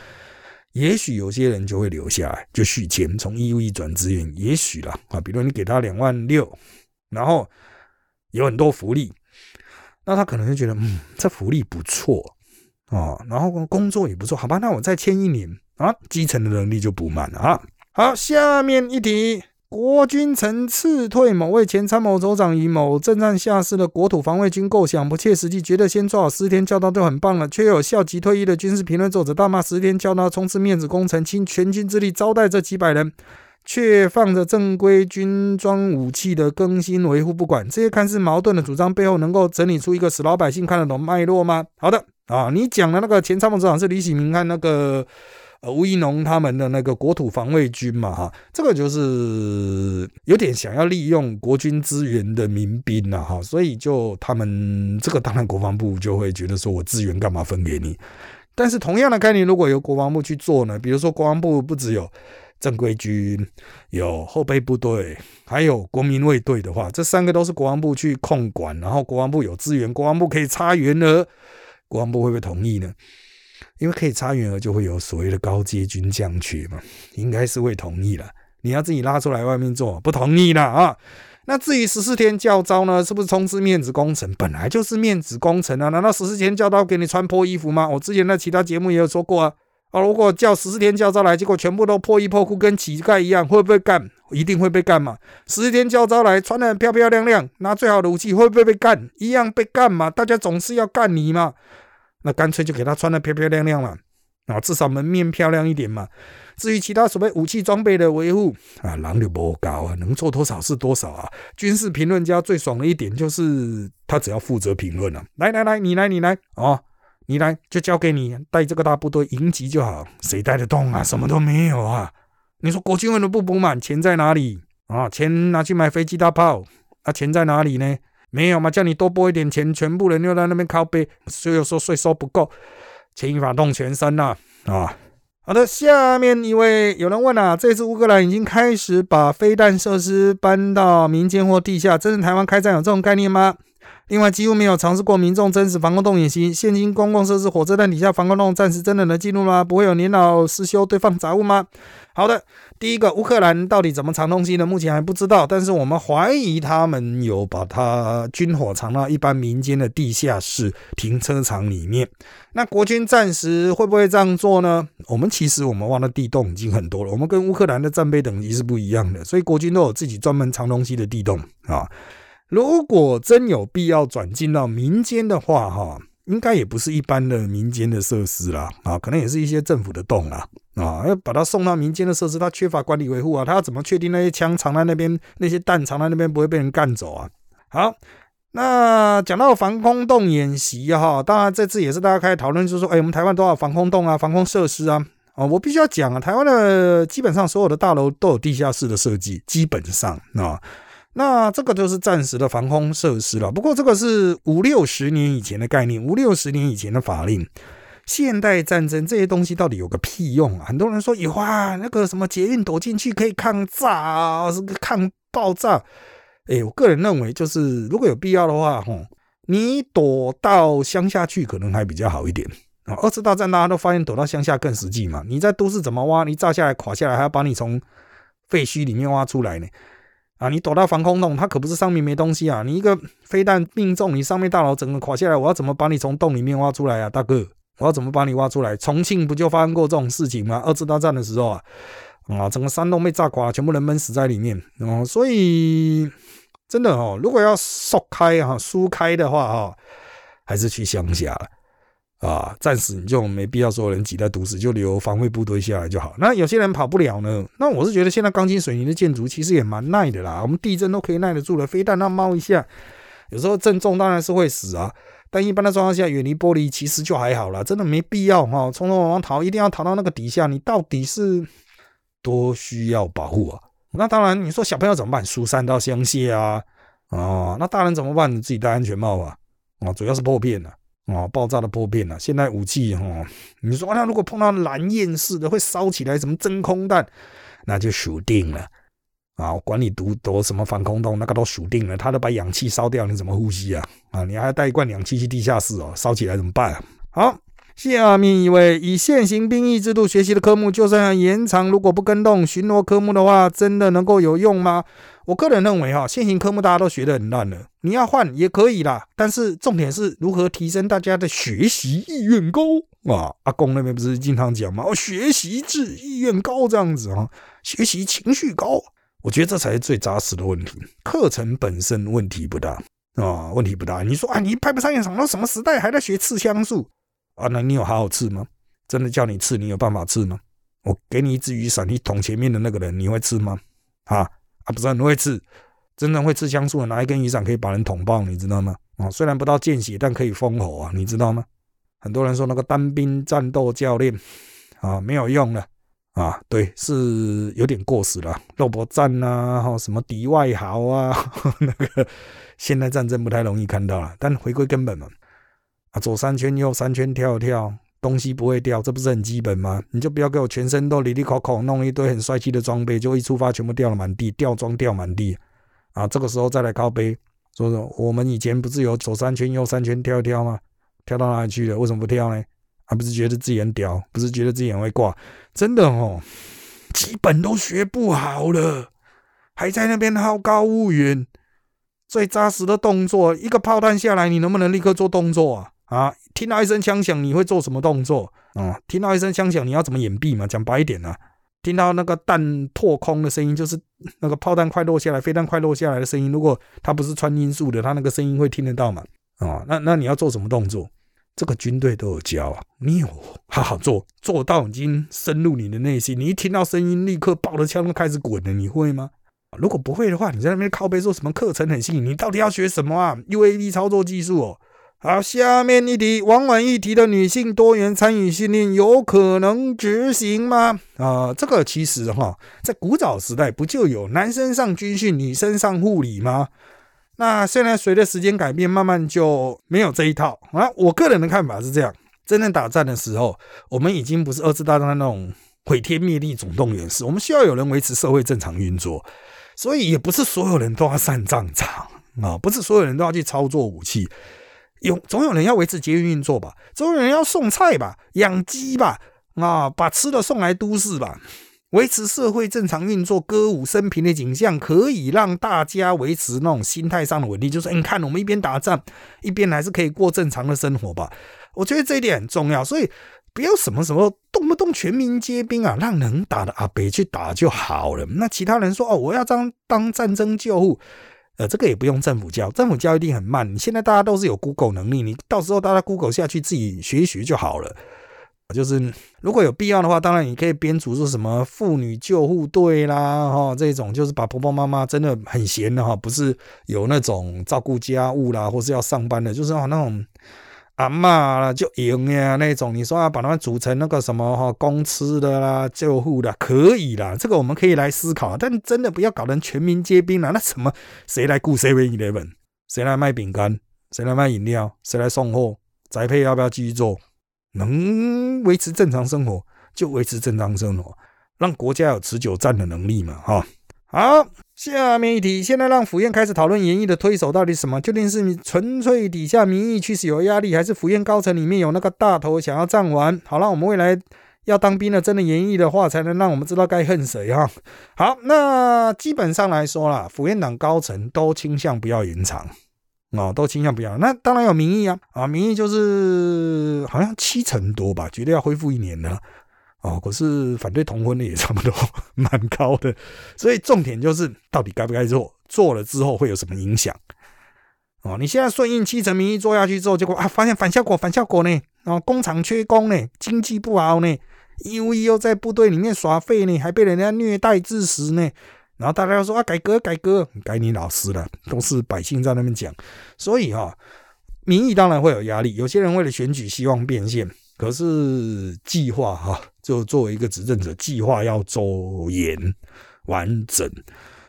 也许有些人就会留下来，就续签，从义务役转资源，也许了啊。比如你给他两万六，然后有很多福利，那他可能就觉得嗯，这福利不错啊，然后工作也不错，好吧，那我再签一年。啊，基层的能力就补满了啊。好，下面一题，国军曾辞退某位前参谋首长以某正战下士的国土防卫军构想不切实际，觉得先做好十天教导就很棒了，却有校级退役的军事评论作者大骂十天教导冲刺面子工程，倾全军之力招待这几百人，却放着正规军装武器的更新维护不管。这些看似矛盾的主张背后，能够整理出一个使老百姓看得懂脉络吗？好的。啊。你讲的那个前参谋长是李喜明看那个呃吴一农他们的那个国土防卫军嘛，哈，这个就是有点想要利用国军资源的民兵了哈，所以就他们这个当然国防部就会觉得说我资源干嘛分给你？但是同样的概念，如果由国防部去做呢？比如说国防部不只有。正规军有后备部队，还有国民卫队的话，这三个都是国防部去控管，然后国防部有资源，国防部可以插员额，国防部会不会同意呢？因为可以插员额，就会有所谓的高阶军将缺嘛，应该是会同意了。你要自己拉出来外面做，不同意了啊？那至于十四天教招呢，是不是充斥面子工程？本来就是面子工程啊！难道十四天教招给你穿破衣服吗？我之前在其他节目也有说过啊。啊！如果叫十四天教招来，结果全部都破衣破裤，跟乞丐一样，会不会干？一定会被干嘛？十四天教招来，穿的漂漂亮亮，拿最好的武器，会不会被干？一样被干嘛？大家总是要干你嘛？那干脆就给他穿的漂漂亮亮嘛，啊，至少门面漂亮一点嘛。至于其他所谓武器装备的维护啊，狼就不高啊，能做多少是多少啊。军事评论家最爽的一点就是他只要负责评论了。来来来，你来你来哦。你来就交给你带这个大部队迎击就好，谁带得动啊？什么都没有啊！你说国军为什么不补满？钱在哪里啊？钱拿去买飞机大炮，啊，钱在哪里呢？没有嘛？叫你多拨一点钱，全部人又在那边靠背，所以说税收不够，牵一发动全身呐！啊，好的，下面一位有人问啊，这次乌克兰已经开始把飞弹设施搬到民间或地下，真是台湾开战有这种概念吗？另外，几乎没有尝试过民众真实防空洞演习。现今公共设施火车站底下防空洞，暂时真的能进入吗？不会有年老失修堆放杂物吗？好的，第一个，乌克兰到底怎么藏东西呢？目前还不知道，但是我们怀疑他们有把它军火藏到一般民间的地下室停车场里面。那国军暂时会不会这样做呢？我们其实我们挖的地洞已经很多了，我们跟乌克兰的战备等级是不一样的，所以国军都有自己专门藏东西的地洞啊。如果真有必要转进到民间的话，哈，应该也不是一般的民间的设施啦，啊，可能也是一些政府的洞啦，啊，要把它送到民间的设施，它缺乏管理维护啊，它要怎么确定那些枪藏在那边，那些弹藏在那边不会被人干走啊？好，那讲到防空洞演习哈，当然这次也是大家开始讨论，就是说，哎，我们台湾多少防空洞啊，防空设施啊？啊，我必须要讲啊，台湾的基本上所有的大楼都有地下室的设计，基本上啊。那这个就是暂时的防空设施了。不过这个是五六十年以前的概念，五六十年以前的法令。现代战争这些东西到底有个屁用啊？很多人说有啊，那个什么捷运躲进去可以抗炸啊，是抗爆炸。哎，我个人认为就是如果有必要的话，吼，你躲到乡下去可能还比较好一点。二次大战大家都发现躲到乡下更实际嘛。你在都市怎么挖？你炸下来垮下来还要把你从废墟里面挖出来呢？啊，你躲到防空洞，它可不是上面没东西啊！你一个飞弹命中，你上面大楼整个垮下来，我要怎么把你从洞里面挖出来啊，大哥？我要怎么把你挖出来？重庆不就发生过这种事情吗？二次大战的时候啊，啊，整个山洞被炸垮，全部人闷死在里面哦。所以真的哦，如果要缩开哈、疏开的话哈，还是去乡下了。啊，暂时你就没必要所有人挤在堵死，就留防卫部队下来就好。那有些人跑不了呢，那我是觉得现在钢筋水泥的建筑其实也蛮耐的啦。我们地震都可以耐得住了，飞弹那猫一下，有时候震重当然是会死啊，但一般的状况下远离玻璃其实就还好了，真的没必要哈，匆匆忙忙逃，一定要逃到那个底下，你到底是多需要保护啊？那当然，你说小朋友怎么办？疏散到乡下啊，啊，那大人怎么办？你自己戴安全帽啊，啊，主要是破片了。哦，爆炸的破片啊！现代武器哦，你说那如果碰到蓝焰式的会烧起来，什么真空弹，那就数定了啊！管你读读什么防空洞，那个都数定了，它都把氧气烧掉，你怎么呼吸啊？啊，你还要带一罐氧气去地下室哦，烧起来怎么办？好。下面一位以现行兵役制度学习的科目，就算要延长，如果不跟动巡逻科目的话，真的能够有用吗？我个人认为，哈，现行科目大家都学得很烂了，你要换也可以啦。但是重点是如何提升大家的学习意愿高啊？阿公那边不是经常讲吗？哦，学习志意愿高这样子啊，学习情绪高，我觉得这才是最扎实的问题。课程本身问题不大啊，问题不大。你说啊，你派不上用场，都什么时代还在学刺枪术？啊，那你有好好刺吗？真的叫你刺，你有办法刺吗？我给你一支雨伞，你捅前面的那个人，你会刺吗？啊啊，不是很会刺，真正会刺枪术的，拿一根雨伞可以把人捅爆，你知道吗？啊，虽然不到见血，但可以封喉啊，你知道吗？很多人说那个单兵战斗教练啊没有用了啊，对，是有点过时了。肉搏战呐，哈，什么敌外豪啊，[LAUGHS] 那个现代战争不太容易看到了。但回归根本嘛，啊，左三圈右三圈跳一跳，东西不会掉，这不是很基本吗？你就不要给我全身都里里口口弄一堆很帅气的装备，就一出发全部掉了满地，掉装掉满地啊！这个时候再来靠背，说说我们以前不是有左三圈右三圈跳一跳吗？跳到哪里去了？为什么不跳呢？还不是觉得自己很屌，不是觉得自己很会挂？真的哦，基本都学不好了，还在那边好高骛远。最扎实的动作，一个炮弹下来，你能不能立刻做动作啊？啊，听到一声枪响，你会做什么动作啊？听到一声枪响，你要怎么掩蔽嘛？讲白一点呢，听到那个弹破空的声音，就是那个炮弹快落下来、飞弹快落下来的声音。如果它不是穿音速的，它那个声音会听得到嘛？啊，那那你要做什么动作？这个军队都有教啊，你有好好做，做到已经深入你的内心。你一听到声音，立刻抱着枪就开始滚了，你会吗？如果不会的话，你在那边靠背说什么课程很吸引？你到底要学什么啊？UAV 操作技术哦。好，下面一题，往往一提的女性多元参与训练有可能执行吗？啊，这个其实哈，在古早时代不就有男生上军训，女生上护理吗？那现在随着时间改变，慢慢就没有这一套啊。我个人的看法是这样：真正打战的时候，我们已经不是二次大战那种毁天灭地总动员式，我们需要有人维持社会正常运作，所以也不是所有人都要上战场啊，不是所有人都要去操作武器，有总有人要维持节运运作吧，总有人要送菜吧，养鸡吧，啊，把吃的送来都市吧。维持社会正常运作、歌舞升平的景象，可以让大家维持那种心态上的稳定。就是你看，我们一边打仗，一边还是可以过正常的生活吧。我觉得这一点很重要，所以不要什么什么动不动全民皆兵啊，让能打的阿北去打就好了。那其他人说哦，我要当当战争救护，呃，这个也不用政府教，政府教一定很慢。你现在大家都是有 Google 能力，你到时候大家 Google 下去自己学一学就好了。就是如果有必要的话，当然你可以编组做什么妇女救护队啦，哈，这种就是把婆婆妈妈真的很闲的哈，不是有那种照顾家务啦，或是要上班的，就是哦那种阿妈啦就赢呀那种，你说要把他们组成那个什么哈公吃的啦、救护的，可以啦，这个我们可以来思考，但真的不要搞成全民皆兵了。那什么谁来雇 seven eleven？谁来卖饼干？谁来卖饮料？谁来送货？宅配要不要继续做？能维持正常生活就维持正常生活，让国家有持久战的能力嘛？哈，好，下面一题，现在让府院开始讨论演艺的推手到底什么？究竟是纯粹底下民意趋势有压力，还是府院高层里面有那个大头想要站完？好了，我们未来要当兵的，真的演绎的话，才能让我们知道该恨谁哈。好，那基本上来说啦，府院党高层都倾向不要延长。哦，都倾向不要。那当然有民意啊，啊，民意就是好像七成多吧，觉得要恢复一年呢。哦，可是反对同婚的也差不多，[LAUGHS] 蛮高的。所以重点就是到底该不该做，做了之后会有什么影响？哦，你现在顺应七成民意做下去之后，结果啊，发现反效果，反效果呢？然后工厂缺工呢，经济不好呢，因为又在部队里面耍废呢，还被人家虐待致死呢。然后大家又说啊，改革改革，改你老师了，都是百姓在那边讲，所以哈，民意当然会有压力。有些人为了选举希望变现，可是计划哈，就作为一个执政者，计划要周延完整，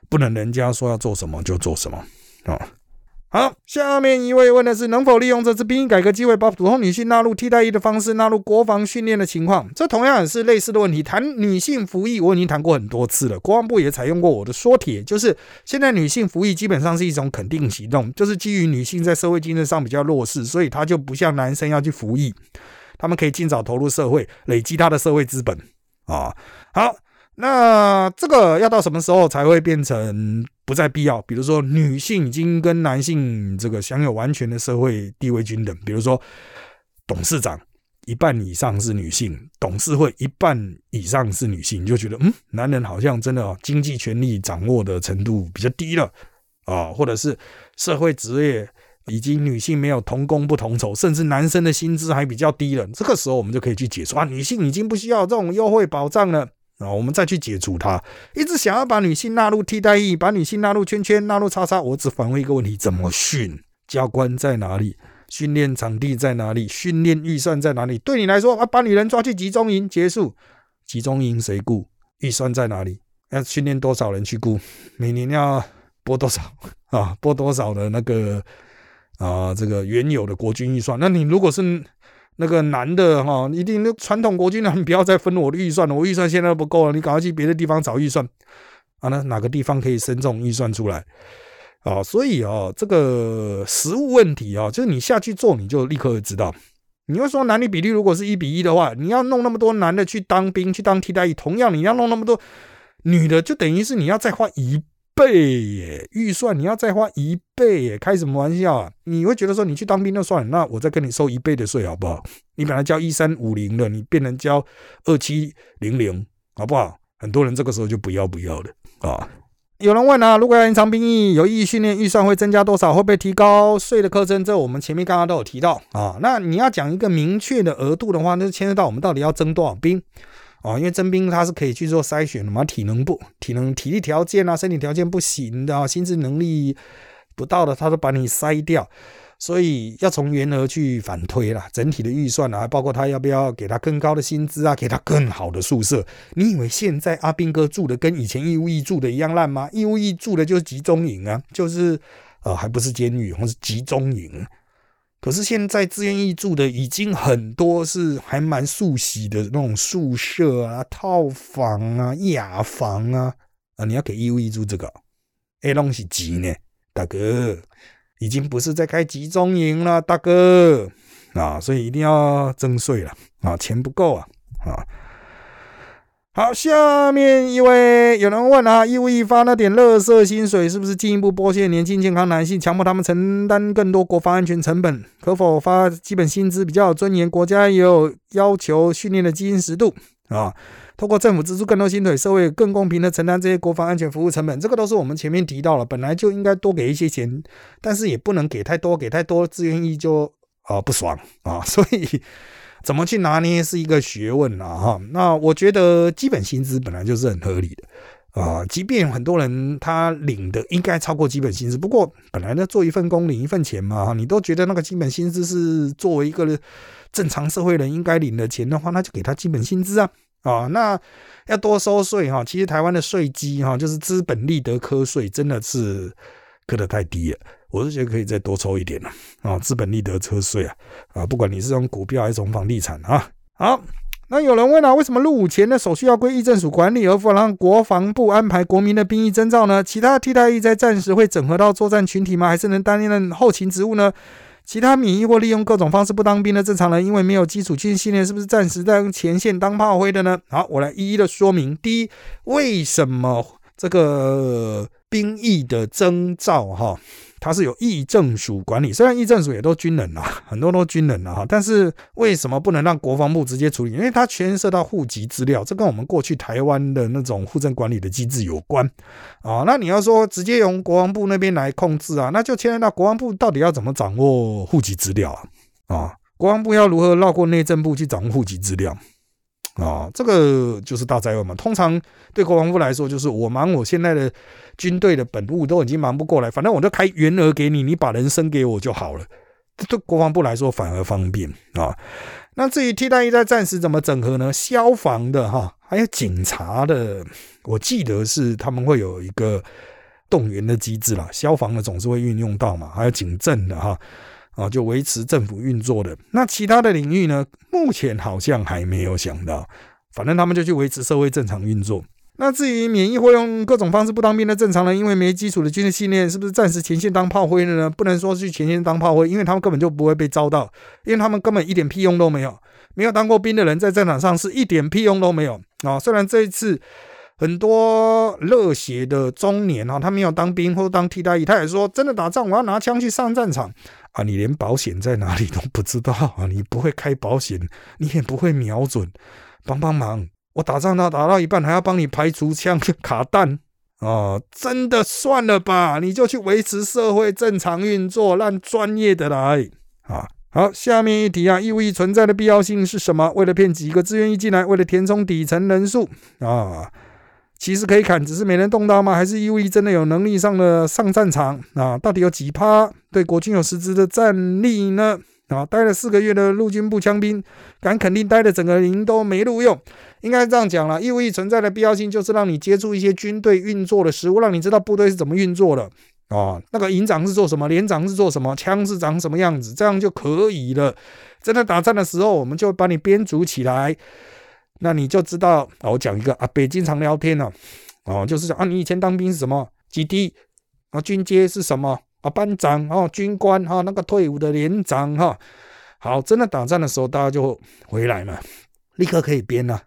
不能人家说要做什么就做什么啊。好，下面一位问的是能否利用这次兵役改革机会，把普通女性纳入替代役的方式纳入国防训练的情况？这同样也是类似的问题。谈女性服役，我已经谈过很多次了。国防部也采用过我的说帖，就是现在女性服役基本上是一种肯定行动，就是基于女性在社会经济上比较弱势，所以她就不像男生要去服役，他们可以尽早投入社会，累积他的社会资本啊。好。那这个要到什么时候才会变成不再必要？比如说，女性已经跟男性这个享有完全的社会地位均等。比如说，董事长一半以上是女性，董事会一半以上是女性，你就觉得嗯，男人好像真的经济权力掌握的程度比较低了啊，或者是社会职业已经女性没有同工不同酬，甚至男生的薪资还比较低了。这个时候我们就可以去解除啊，女性已经不需要这种优惠保障了。啊，我们再去解除它。一直想要把女性纳入替代役，把女性纳入圈圈，纳入叉叉。我只反问一个问题：怎么训？教官在哪里？训练场地在哪里？训练预算在哪里？对你来说啊，把女人抓去集中营结束，集中营谁雇？预算在哪里？要训练多少人去雇？每年要拨多少啊？拨多少的那个啊？这个原有的国军预算？那你如果是那个男的哈，一定那传统国军的，你不要再分我的预算了，我预算现在不够了，你赶快去别的地方找预算啊？那哪个地方可以生这种预算出来？啊，所以啊，这个实物问题啊，就是你下去做，你就立刻知道。你会说男女比例如果是一比一的话，你要弄那么多男的去当兵去当替代役，同样你要弄那么多女的，就等于是你要再花一倍耶预算，你要再花一倍耶，开什么玩笑啊？你会觉得说你去当兵就算了，那我再跟你收一倍的税好不好？你本来交一三五零的，你变成交二七零零，好不好？很多人这个时候就不要不要的啊。有人问啊，如果要延长兵役，有意义训练预算会增加多少？会不会提高税的课征？这我们前面刚刚都有提到啊。那你要讲一个明确的额度的话，那就牵涉到我们到底要征多少兵啊？因为征兵他是可以去做筛选的嘛，体能不体能体力条件啊，身体条件不行的，心智能力不到的，他都把你筛掉。所以要从原额去反推啦，整体的预算啊，包括他要不要给他更高的薪资啊，给他更好的宿舍。你以为现在阿兵哥住的跟以前义务役住的一样烂吗？义务役住的就是集中营啊，就是呃，还不是监狱，或是集中营。可是现在自愿意住的已经很多是还蛮素喜的那种宿舍啊、套房啊、雅房啊啊，你要给义务役住这个，哎，东西急呢，大哥。已经不是在开集中营了，大哥啊，所以一定要征税了啊，钱不够啊啊！好，下面一位有人问啊，义务役发那点乐色薪水，是不是进一步剥削年轻健康男性，强迫他们承担更多国防安全成本？可否发基本薪资比较有尊严？国家也有要求训练的基因实度啊。通过政府支出更多薪水，社会更公平的承担这些国防安全服务成本，这个都是我们前面提到了，本来就应该多给一些钱，但是也不能给太多，给太多自愿意就啊不爽啊，所以怎么去拿捏是一个学问啊哈。那我觉得基本薪资本来就是很合理的啊，即便很多人他领的应该超过基本薪资，不过本来呢做一份工领一份钱嘛，你都觉得那个基本薪资是作为一个正常社会人应该领的钱的话，那就给他基本薪资啊。啊，那要多收税哈。其实台湾的税基哈，就是资本利得科税，真的是科得太低了。我是觉得可以再多抽一点了啊，资本利得车税啊啊，不管你是用股票还是从房地产啊。好，那有人问了，为什么入伍前的手续要归议政署管理，而不让国防部安排国民的兵役征召呢？其他替代役在战时会整合到作战群体吗？还是能担任后勤职务呢？其他免疫或利用各种方式不当兵的正常人，因为没有基础军训练，是不是暂时在前线当炮灰的呢？好，我来一一的说明。第一，为什么这个兵役的征召哈？它是有议政署管理，虽然议政署也都军人啊，很多都军人了哈，但是为什么不能让国防部直接处理？因为它牵涉到户籍资料，这跟我们过去台湾的那种户政管理的机制有关啊。那你要说直接由国防部那边来控制啊，那就牵涉到国防部到底要怎么掌握户籍资料啊？啊，国防部要如何绕过内政部去掌握户籍资料？啊，这个就是大灾问嘛。通常对国防部来说，就是我忙我现在的军队的本务都已经忙不过来，反正我就开员额给你，你把人升给我就好了。对国防部来说反而方便啊。那至于替代役在战时怎么整合呢？消防的哈，还有警察的，我记得是他们会有一个动员的机制啦。消防的总是会运用到嘛，还有警政的哈。啊，就维持政府运作的那其他的领域呢？目前好像还没有想到，反正他们就去维持社会正常运作。那至于免疫或用各种方式不当兵的正常人，因为没基础的军事训练，是不是暂时前线当炮灰了呢？不能说去前线当炮灰，因为他们根本就不会被招到，因为他们根本一点屁用都没有。没有当过兵的人在战场上是一点屁用都没有啊！虽然这一次很多热血的中年啊，他没有当兵或当替代役，他也说真的打仗我要拿枪去上战场。啊，你连保险在哪里都不知道啊！你不会开保险，你也不会瞄准，帮帮忙！我打仗到打到一半，还要帮你排除枪 [LAUGHS] 卡弹啊！真的算了吧，你就去维持社会正常运作，让专业的来啊！好，下面一题啊，义务役存在的必要性是什么？为了骗几个志愿役进来，为了填充底层人数啊？其实可以砍，只是没人动刀吗？还是义务役真的有能力上的上战场啊？到底有几趴对国军有实质的战力呢？啊，待了四个月的陆军步枪兵，敢肯定待的整个营都没录用。应该这样讲了，义务役存在的必要性就是让你接触一些军队运作的实物，让你知道部队是怎么运作的啊。那个营长是做什么，连长是做什么，枪是长什么样子，这样就可以了。真的打仗的时候，我们就把你编组起来。那你就知道啊，我讲一个啊，北经常聊天呢，哦，就是讲啊，你以前当兵是什么几弟啊，军阶是什么啊，班长哦，军官哈，那个退伍的连长哈，好，真的打仗的时候，大家就回来嘛，立刻可以编了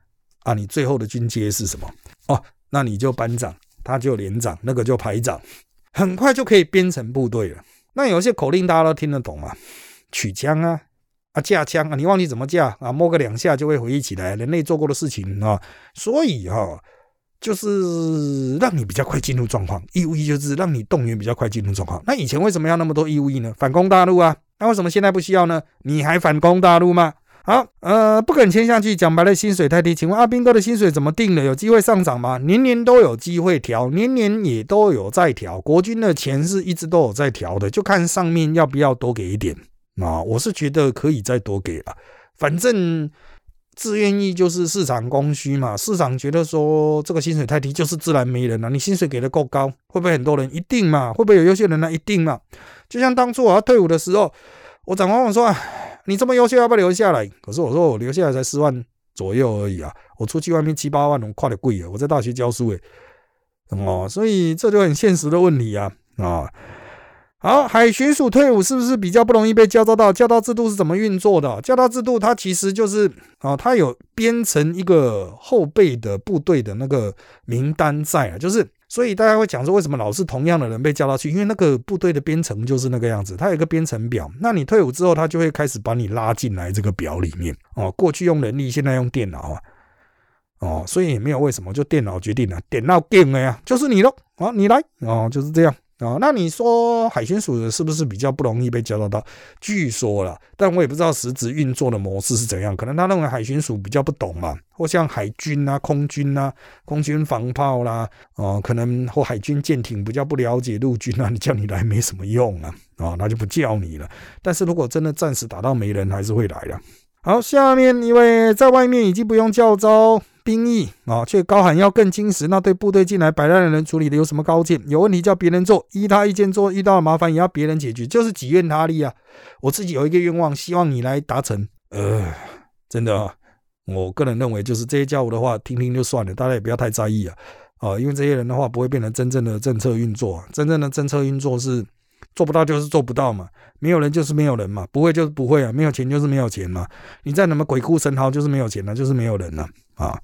啊，你最后的军阶是什么哦？那你就班长，他就连长，那个就排长，很快就可以编成部队了。那有些口令大家都听得懂嘛，取枪啊。啊，架枪啊，你忘记怎么架啊？摸个两下就会回忆起来人类做过的事情啊，所以哈，就是让你比较快进入状况。义务役就是让你动员比较快进入状况。那以前为什么要那么多义务役呢？反攻大陆啊，那为什么现在不需要呢？你还反攻大陆吗？好，呃，不肯签下去，讲白了，薪水太低。请问阿兵哥的薪水怎么定的？有机会上涨吗？年年都有机会调，年年也都有在调。国军的钱是一直都有在调的，就看上面要不要多给一点。啊，我是觉得可以再多给了，反正自愿意就是市场供需嘛。市场觉得说这个薪水太低，就是自然没人了。你薪水给的够高，会不会很多人？一定嘛。会不会有优秀人呢？一定嘛。就像当初我要退伍的时候，我长官问我说：“你这么优秀，要不要留下来？”可是我说我留下来才四万左右而已啊，我出去外面七八万，我跨得贵啊。我在大学教书诶，哦，所以这就很现实的问题啊啊。好，海巡署退伍是不是比较不容易被叫招到？叫招制度是怎么运作的？叫招制度它其实就是啊，它有编成一个后备的部队的那个名单在啊，就是所以大家会讲说，为什么老是同样的人被叫到去？因为那个部队的编程就是那个样子，它有一个编程表。那你退伍之后，他就会开始把你拉进来这个表里面哦。过去用人力，现在用电脑啊，哦，所以也没有为什么，就电脑决定了，电脑定了呀，就是你喽，啊，你来哦，就是这样。哦，那你说海巡署的是不是比较不容易被交到到？据说了，但我也不知道实质运作的模式是怎样。可能他认为海巡署比较不懂嘛，或像海军啊、空军啊、空军防炮啦，哦，可能或海军舰艇比较不了解陆军啊，你叫你来没什么用啊，啊，那就不叫你了。但是如果真的暂时打到没人，还是会来的。好，下面一位在外面已经不用叫招。兵役啊，却高喊要更精实，那对部队进来摆烂的人处理的有什么高见？有问题叫别人做，依他意见做，遇到了麻烦也要别人解决，就是己愿他利啊！我自己有一个愿望，希望你来达成。呃，真的啊，我个人认为，就是这些家伙的话，听听就算了，大家也不要太在意啊。啊，因为这些人的话不会变成真正的政策运作，真正的政策运作是做不到就是做不到嘛，没有人就是没有人嘛，不会就是不会啊，没有钱就是没有钱嘛，你在怎么鬼哭神嚎就是没有钱了，就是没有人了。啊，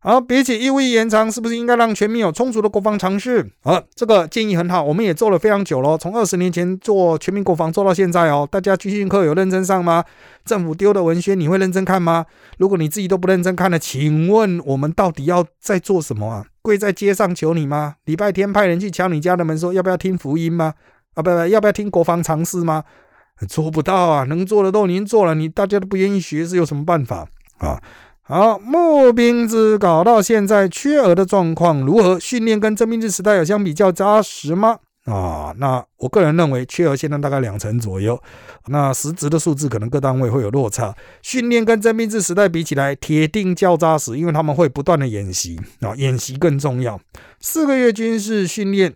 好，比起义务延长，是不是应该让全民有充足的国防常识？啊，这个建议很好，我们也做了非常久了，从二十年前做全民国防做到现在哦。大家军训课有认真上吗？政府丢的文宣你会认真看吗？如果你自己都不认真看了，请问我们到底要在做什么啊？跪在街上求你吗？礼拜天派人去敲你家的门，说要不要听福音吗？啊，不不，要不要听国防常识吗？做不到啊，能做的都您做了，你大家都不愿意学，是有什么办法啊？好，募兵制搞到现在缺额的状况如何？训练跟征兵制时代有相比较扎实吗？啊，那我个人认为缺额现在大概两成左右，那实质的数字可能各单位会有落差。训练跟征兵制时代比起来，铁定较扎实，因为他们会不断的演习啊，演习更重要。四个月军事训练。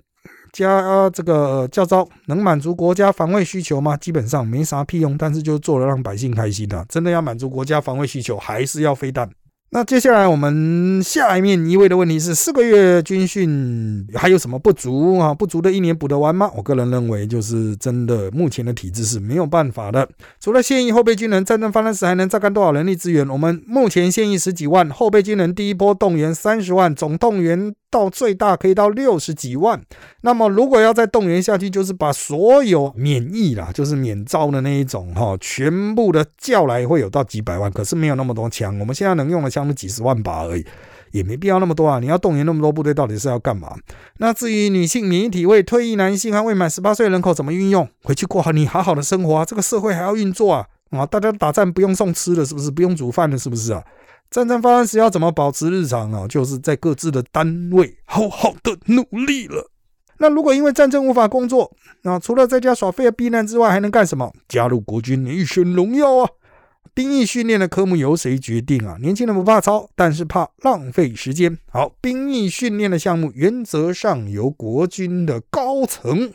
加这个教招能满足国家防卫需求吗？基本上没啥屁用，但是就做了让百姓开心的。真的要满足国家防卫需求，还是要飞弹。那接下来我们下一面一位的问题是：四个月军训还有什么不足啊？不足的一年补得完吗？我个人认为，就是真的目前的体制是没有办法的。除了现役后备军人，战争发生时还能榨干多少人力资源？我们目前现役十几万，后备军人第一波动员三十万，总动员。到最大可以到六十几万，那么如果要再动员下去，就是把所有免疫啦，就是免招的那一种哈，全部的叫来会有到几百万，可是没有那么多枪，我们现在能用的枪是几十万把而已，也没必要那么多啊。你要动员那么多部队，到底是要干嘛？那至于女性免疫体位、退役男性和未满十八岁人口怎么运用，回去过好你好好的生活啊，这个社会还要运作啊。啊，大家打战不用送吃的，是不是？不用煮饭了，是不是啊？战争发生时要怎么保持日常啊？就是在各自的单位好好的努力了。那如果因为战争无法工作，那除了在家耍废避难之外，还能干什么？加入国军一选荣耀啊！兵役训练的科目由谁决定啊？年轻人不怕操，但是怕浪费时间。好，兵役训练的项目原则上由国军的高层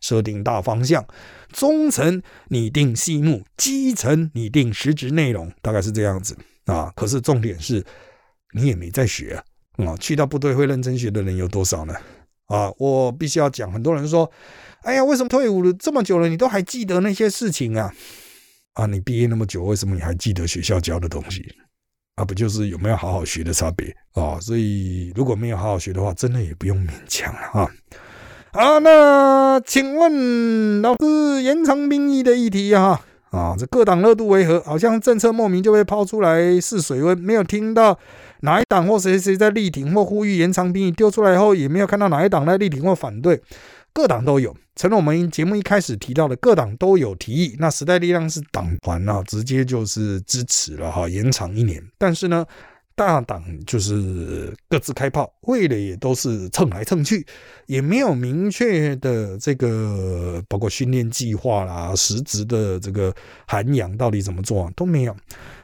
设定大方向，中层拟定细目，基层拟定实质内容，大概是这样子啊。可是重点是，你也没在学啊！啊，去到部队会认真学的人有多少呢？啊，我必须要讲，很多人说，哎呀，为什么退伍了这么久了，你都还记得那些事情啊？啊，你毕业那么久，为什么你还记得学校教的东西？啊，不就是有没有好好学的差别啊？所以如果没有好好学的话，真的也不用勉强了啊。好，那请问老师，延长兵役的议题哈啊，这各党热度为何？好像政策莫名就被抛出来试水温，没有听到哪一党或谁谁在力挺或呼吁延长兵役，丢出来后也没有看到哪一党在力挺或反对。各党都有，成了我们节目一开始提到的，各党都有提议。那时代力量是党团啊，直接就是支持了哈，延长一年。但是呢，大党就是各自开炮，为了也都是蹭来蹭去，也没有明确的这个包括训练计划啦、实质的这个涵养到底怎么做都没有。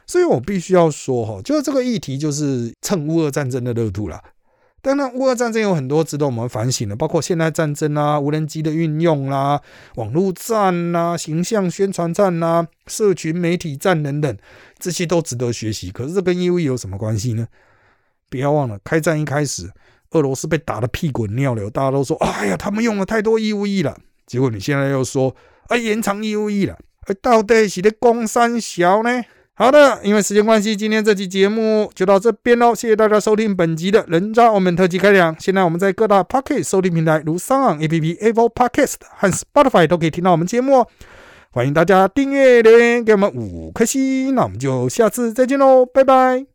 所以我必须要说哈，就是这个议题就是蹭乌俄战争的热度了。当然，乌俄战争有很多值得我们反省的，包括现代战争啊、无人机的运用啦、网络战啦、形象宣传战啦、社群媒体战等等，这些都值得学习。可是这跟 U E 有什么关系呢？不要忘了，开战一开始，俄罗斯被打得屁滚尿流，大家都说：“哎呀，他们用了太多 U E 了。”结果你现在又说：“哎，延长 U E 了。”哎，到底是在攻三小呢？好的，因为时间关系，今天这期节目就到这边喽。谢谢大家收听本集的人渣澳门特辑开讲。现在我们在各大 Pocket 收听平台，如 s o n App、Apple Podcast 和 Spotify 都可以听到我们节目哦。欢迎大家订阅、留言给我们五颗星。那我们就下次再见喽，拜拜。